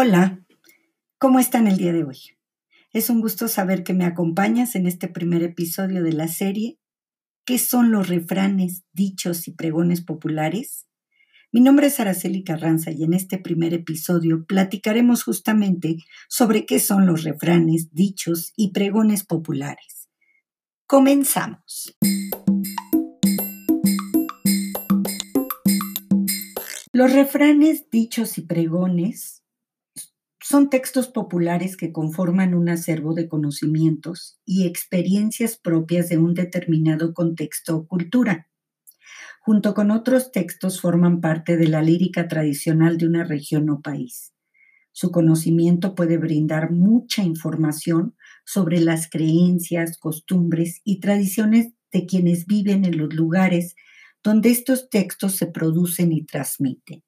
Hola, ¿cómo están el día de hoy? Es un gusto saber que me acompañas en este primer episodio de la serie ¿Qué son los refranes, dichos y pregones populares? Mi nombre es Araceli Carranza y en este primer episodio platicaremos justamente sobre qué son los refranes, dichos y pregones populares. Comenzamos. Los refranes, dichos y pregones son textos populares que conforman un acervo de conocimientos y experiencias propias de un determinado contexto o cultura. Junto con otros textos forman parte de la lírica tradicional de una región o país. Su conocimiento puede brindar mucha información sobre las creencias, costumbres y tradiciones de quienes viven en los lugares donde estos textos se producen y transmiten.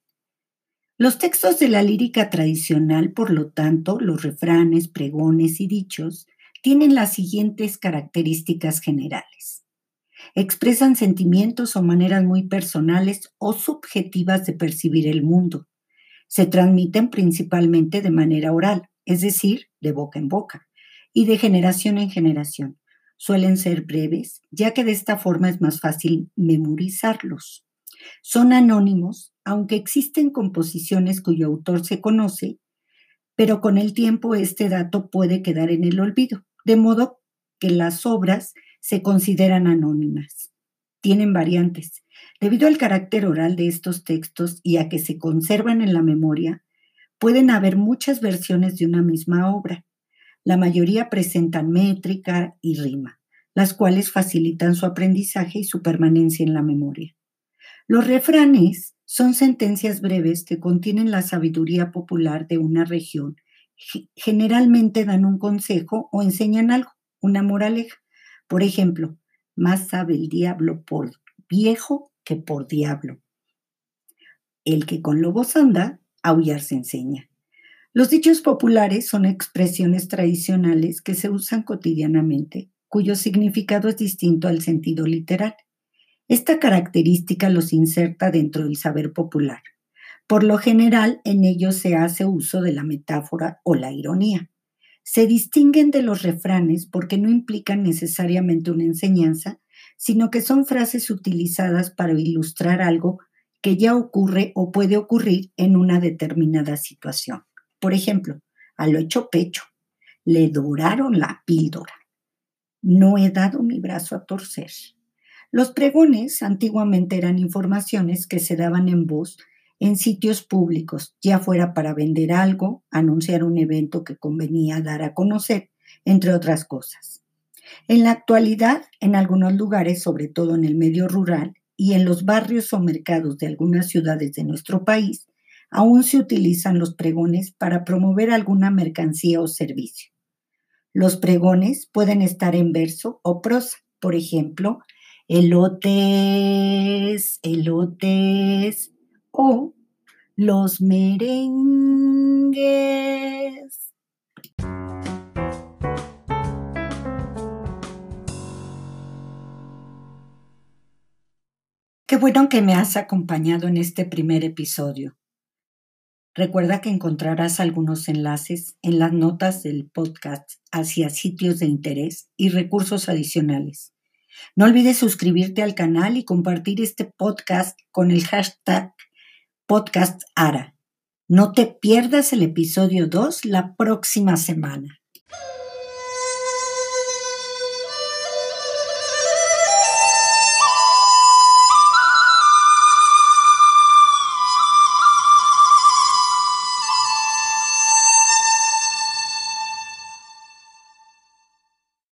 Los textos de la lírica tradicional, por lo tanto, los refranes, pregones y dichos, tienen las siguientes características generales. Expresan sentimientos o maneras muy personales o subjetivas de percibir el mundo. Se transmiten principalmente de manera oral, es decir, de boca en boca, y de generación en generación. Suelen ser breves, ya que de esta forma es más fácil memorizarlos. Son anónimos, aunque existen composiciones cuyo autor se conoce, pero con el tiempo este dato puede quedar en el olvido, de modo que las obras se consideran anónimas. Tienen variantes. Debido al carácter oral de estos textos y a que se conservan en la memoria, pueden haber muchas versiones de una misma obra. La mayoría presentan métrica y rima, las cuales facilitan su aprendizaje y su permanencia en la memoria. Los refranes son sentencias breves que contienen la sabiduría popular de una región. Generalmente dan un consejo o enseñan algo, una moraleja. Por ejemplo, más sabe el diablo por viejo que por diablo. El que con lobos anda, aullar se enseña. Los dichos populares son expresiones tradicionales que se usan cotidianamente, cuyo significado es distinto al sentido literal. Esta característica los inserta dentro del saber popular. Por lo general, en ellos se hace uso de la metáfora o la ironía. Se distinguen de los refranes porque no implican necesariamente una enseñanza, sino que son frases utilizadas para ilustrar algo que ya ocurre o puede ocurrir en una determinada situación. Por ejemplo, a lo hecho pecho, le doraron la píldora. No he dado mi brazo a torcer. Los pregones antiguamente eran informaciones que se daban en voz en sitios públicos, ya fuera para vender algo, anunciar un evento que convenía dar a conocer, entre otras cosas. En la actualidad, en algunos lugares, sobre todo en el medio rural y en los barrios o mercados de algunas ciudades de nuestro país, aún se utilizan los pregones para promover alguna mercancía o servicio. Los pregones pueden estar en verso o prosa, por ejemplo, elotes, elotes o los merengues. Qué bueno que me has acompañado en este primer episodio. Recuerda que encontrarás algunos enlaces en las notas del podcast hacia sitios de interés y recursos adicionales. No olvides suscribirte al canal y compartir este podcast con el hashtag podcastara. No te pierdas el episodio 2 la próxima semana.